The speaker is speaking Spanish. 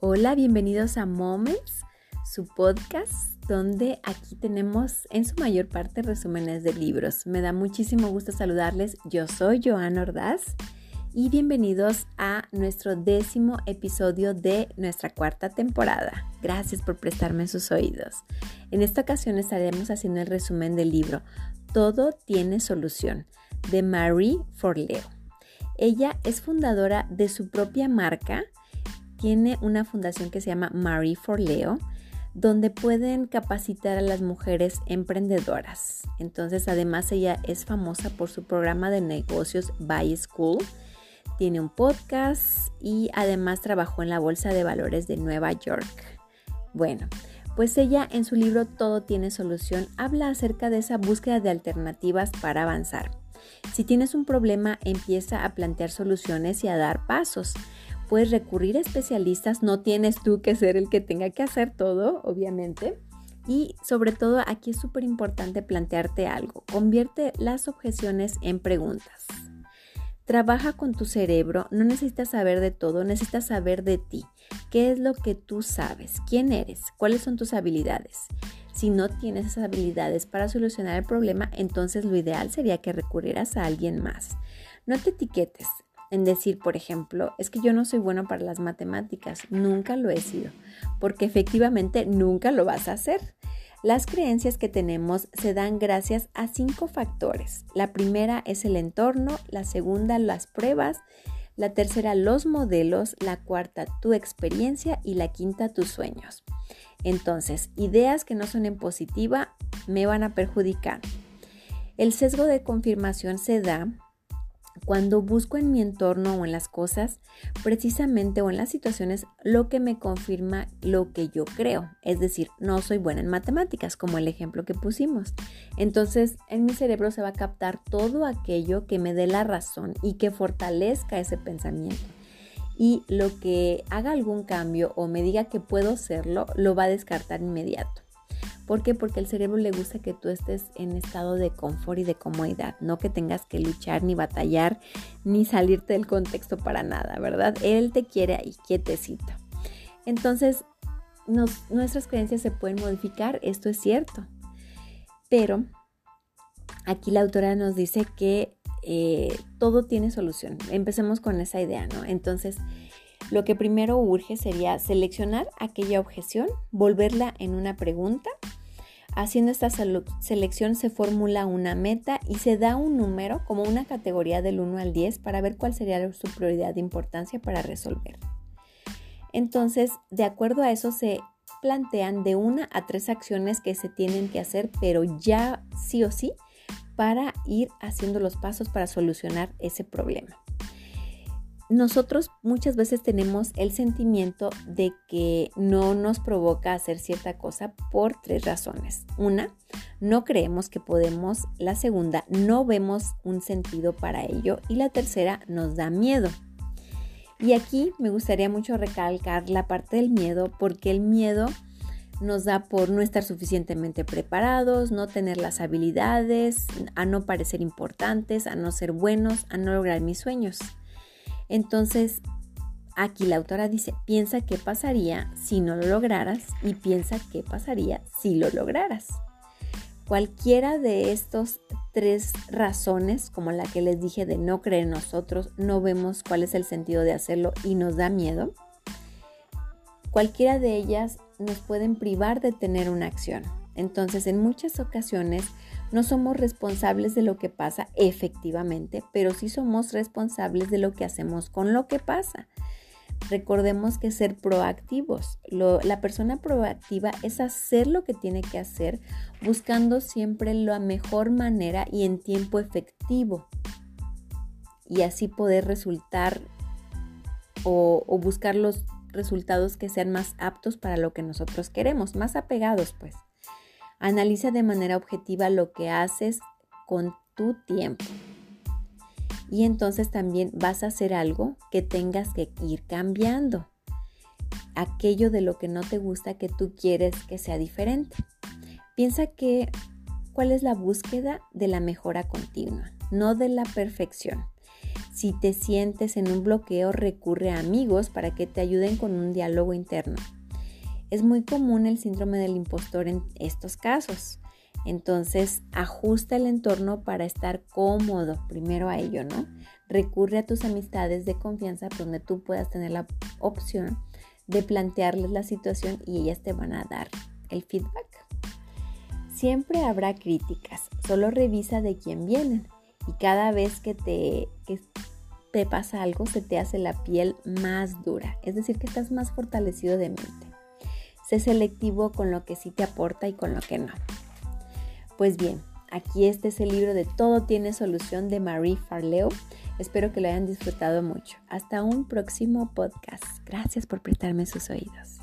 Hola, bienvenidos a Moments, su podcast, donde aquí tenemos en su mayor parte resúmenes de libros. Me da muchísimo gusto saludarles. Yo soy Joana Ordaz y bienvenidos a nuestro décimo episodio de nuestra cuarta temporada. Gracias por prestarme sus oídos. En esta ocasión estaremos haciendo el resumen del libro Todo tiene solución de Marie Forleo. Ella es fundadora de su propia marca tiene una fundación que se llama Marie for Leo, donde pueden capacitar a las mujeres emprendedoras. Entonces, además, ella es famosa por su programa de negocios Buy School. Tiene un podcast y además trabajó en la Bolsa de Valores de Nueva York. Bueno, pues ella en su libro Todo tiene solución habla acerca de esa búsqueda de alternativas para avanzar. Si tienes un problema, empieza a plantear soluciones y a dar pasos puedes recurrir a especialistas, no tienes tú que ser el que tenga que hacer todo, obviamente. Y sobre todo aquí es súper importante plantearte algo, convierte las objeciones en preguntas. Trabaja con tu cerebro, no necesitas saber de todo, necesitas saber de ti. ¿Qué es lo que tú sabes? ¿Quién eres? ¿Cuáles son tus habilidades? Si no tienes esas habilidades para solucionar el problema, entonces lo ideal sería que recurrieras a alguien más. No te etiquetes, en decir, por ejemplo, es que yo no soy bueno para las matemáticas, nunca lo he sido, porque efectivamente nunca lo vas a hacer. Las creencias que tenemos se dan gracias a cinco factores. La primera es el entorno, la segunda las pruebas, la tercera los modelos, la cuarta tu experiencia y la quinta tus sueños. Entonces, ideas que no son en positiva me van a perjudicar. El sesgo de confirmación se da cuando busco en mi entorno o en las cosas, precisamente o en las situaciones, lo que me confirma lo que yo creo. Es decir, no soy buena en matemáticas, como el ejemplo que pusimos. Entonces, en mi cerebro se va a captar todo aquello que me dé la razón y que fortalezca ese pensamiento. Y lo que haga algún cambio o me diga que puedo serlo, lo va a descartar inmediato. ¿Por qué? Porque al cerebro le gusta que tú estés en estado de confort y de comodidad, no que tengas que luchar ni batallar ni salirte del contexto para nada, ¿verdad? Él te quiere ahí quietecito. Entonces, nuestras creencias se pueden modificar, esto es cierto. Pero aquí la autora nos dice que eh, todo tiene solución. Empecemos con esa idea, ¿no? Entonces, lo que primero urge sería seleccionar aquella objeción, volverla en una pregunta Haciendo esta selección se formula una meta y se da un número como una categoría del 1 al 10 para ver cuál sería su prioridad de importancia para resolver. Entonces, de acuerdo a eso se plantean de una a tres acciones que se tienen que hacer, pero ya sí o sí, para ir haciendo los pasos para solucionar ese problema nosotros muchas veces tenemos el sentimiento de que no nos provoca hacer cierta cosa por tres razones. Una, no creemos que podemos. La segunda, no vemos un sentido para ello. Y la tercera, nos da miedo. Y aquí me gustaría mucho recalcar la parte del miedo porque el miedo nos da por no estar suficientemente preparados, no tener las habilidades, a no parecer importantes, a no ser buenos, a no lograr mis sueños. Entonces, aquí la autora dice, piensa qué pasaría si no lo lograras y piensa qué pasaría si lo lograras. Cualquiera de estos tres razones, como la que les dije de no creer en nosotros, no vemos cuál es el sentido de hacerlo y nos da miedo, cualquiera de ellas nos pueden privar de tener una acción. Entonces, en muchas ocasiones no somos responsables de lo que pasa efectivamente, pero sí somos responsables de lo que hacemos con lo que pasa. Recordemos que ser proactivos, la persona proactiva es hacer lo que tiene que hacer buscando siempre la mejor manera y en tiempo efectivo. Y así poder resultar o, o buscar los resultados que sean más aptos para lo que nosotros queremos, más apegados pues. Analiza de manera objetiva lo que haces con tu tiempo. Y entonces también vas a hacer algo que tengas que ir cambiando. Aquello de lo que no te gusta que tú quieres que sea diferente. Piensa que cuál es la búsqueda de la mejora continua, no de la perfección. Si te sientes en un bloqueo, recurre a amigos para que te ayuden con un diálogo interno. Es muy común el síndrome del impostor en estos casos. Entonces, ajusta el entorno para estar cómodo, primero a ello, ¿no? Recurre a tus amistades de confianza donde tú puedas tener la opción de plantearles la situación y ellas te van a dar el feedback. Siempre habrá críticas, solo revisa de quién vienen y cada vez que te, que te pasa algo se te hace la piel más dura, es decir, que estás más fortalecido de mente. Sé selectivo con lo que sí te aporta y con lo que no. Pues bien, aquí este es el libro de Todo tiene solución de Marie Farleo. Espero que lo hayan disfrutado mucho. Hasta un próximo podcast. Gracias por prestarme sus oídos.